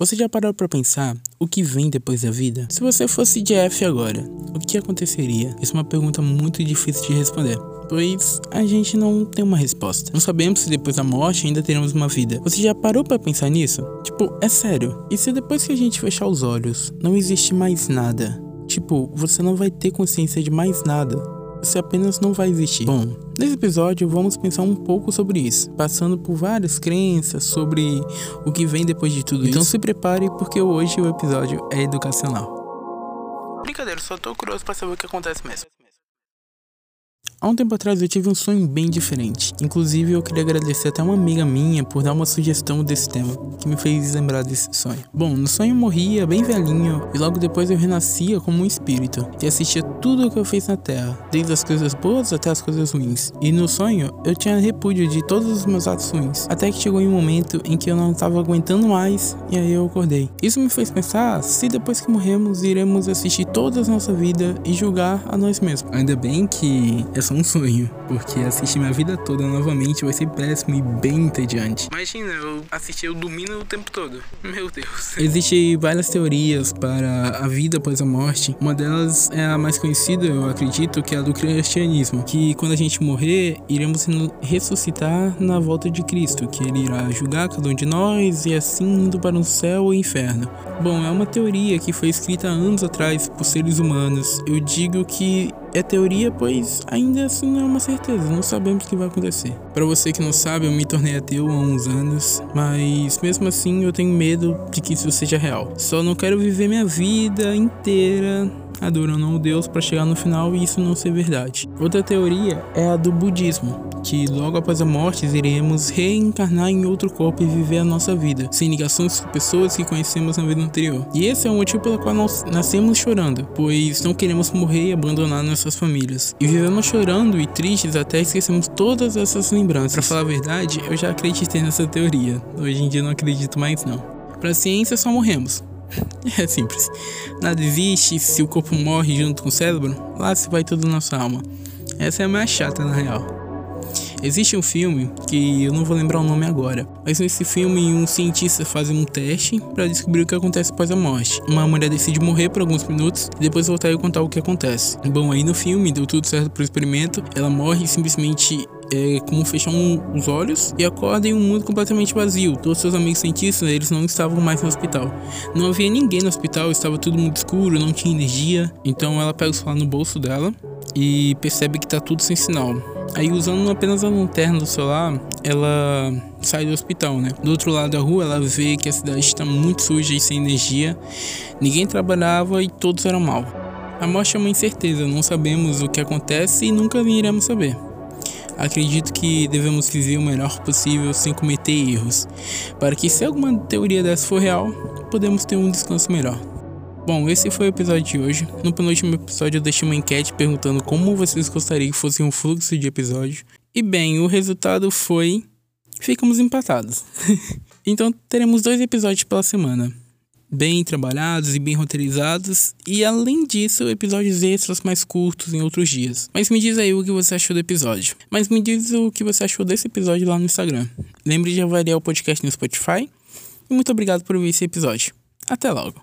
Você já parou para pensar o que vem depois da vida? Se você fosse Jeff agora, o que aconteceria? Isso é uma pergunta muito difícil de responder, pois a gente não tem uma resposta. Não sabemos se depois da morte ainda teremos uma vida. Você já parou para pensar nisso? Tipo, é sério. E se depois que a gente fechar os olhos, não existe mais nada? Tipo, você não vai ter consciência de mais nada você apenas não vai existir. Bom, nesse episódio vamos pensar um pouco sobre isso, passando por várias crenças sobre o que vem depois de tudo então isso. Então se prepare porque hoje o episódio é educacional. Brincadeira, só tô curioso para saber o que acontece mesmo. Há um tempo atrás eu tive um sonho bem diferente. Inclusive, eu queria agradecer até uma amiga minha por dar uma sugestão desse tema, que me fez lembrar desse sonho. Bom, no sonho eu morria bem velhinho e logo depois eu renascia como um espírito e assistia tudo o que eu fiz na Terra, desde as coisas boas até as coisas ruins. E no sonho eu tinha repúdio de todos os meus atos ruins, até que chegou um momento em que eu não estava aguentando mais e aí eu acordei. Isso me fez pensar se depois que morremos iremos assistir toda a nossa vida e julgar a nós mesmos. Ainda bem que essa só um sonho, porque assistir minha vida toda novamente vai ser péssimo e bem entediante. Imagina, eu assisti eu dormindo o tempo todo. Meu Deus. Existem várias teorias para a vida após a morte. Uma delas é a mais conhecida, eu acredito, que é a do cristianismo, que quando a gente morrer, iremos ressuscitar na volta de Cristo, que ele irá julgar cada um de nós e assim indo para o céu ou inferno. Bom, é uma teoria que foi escrita há anos atrás por seres humanos. Eu digo que é teoria, pois ainda assim não é uma certeza, não sabemos o que vai acontecer. Para você que não sabe, eu me tornei ateu há uns anos, mas mesmo assim eu tenho medo de que isso seja real. Só não quero viver minha vida inteira adorando um Deus para chegar no final e isso não ser verdade. Outra teoria é a do budismo, que logo após a morte iremos reencarnar em outro corpo e viver a nossa vida, sem ligações com pessoas que conhecemos na vida anterior. E esse é o motivo pelo qual nós nascemos chorando, pois não queremos morrer e abandonar nossas famílias. E vivemos chorando e tristes até esquecemos todas essas lembranças. Para falar a verdade, eu já acreditei nessa teoria. Hoje em dia não acredito mais não. Para a ciência só morremos, É simples. Nada existe se o corpo morre junto com o cérebro, lá se vai toda a nossa alma. Essa é a mais chata na real. Existe um filme que eu não vou lembrar o nome agora, mas nesse filme um cientista faz um teste para descobrir o que acontece após a morte. Uma mulher decide morrer por alguns minutos e depois voltar e contar o que acontece. Bom, aí no filme deu tudo certo pro experimento, ela morre e simplesmente é como fechar um, os olhos e acorda em um mundo completamente vazio. Todos seus amigos cientistas, eles não estavam mais no hospital. Não havia ninguém no hospital, estava tudo muito escuro, não tinha energia. Então ela pega o celular no bolso dela e percebe que está tudo sem sinal. Aí usando apenas a lanterna do celular, ela sai do hospital, né? Do outro lado da rua, ela vê que a cidade está muito suja e sem energia. Ninguém trabalhava e todos eram mal. A morte é uma incerteza, não sabemos o que acontece e nunca iremos saber. Acredito que devemos viver o melhor possível sem cometer erros, para que se alguma teoria dessa for real, podemos ter um descanso melhor. Bom, esse foi o episódio de hoje. No penúltimo episódio eu deixei uma enquete perguntando como vocês gostariam que fosse um fluxo de episódio. E bem, o resultado foi. Ficamos empatados. então teremos dois episódios pela semana bem trabalhados e bem roteirizados, e além disso, episódios extras mais curtos em outros dias. Mas me diz aí o que você achou do episódio. Mas me diz o que você achou desse episódio lá no Instagram. Lembre de avaliar o podcast no Spotify. E muito obrigado por ouvir esse episódio. Até logo.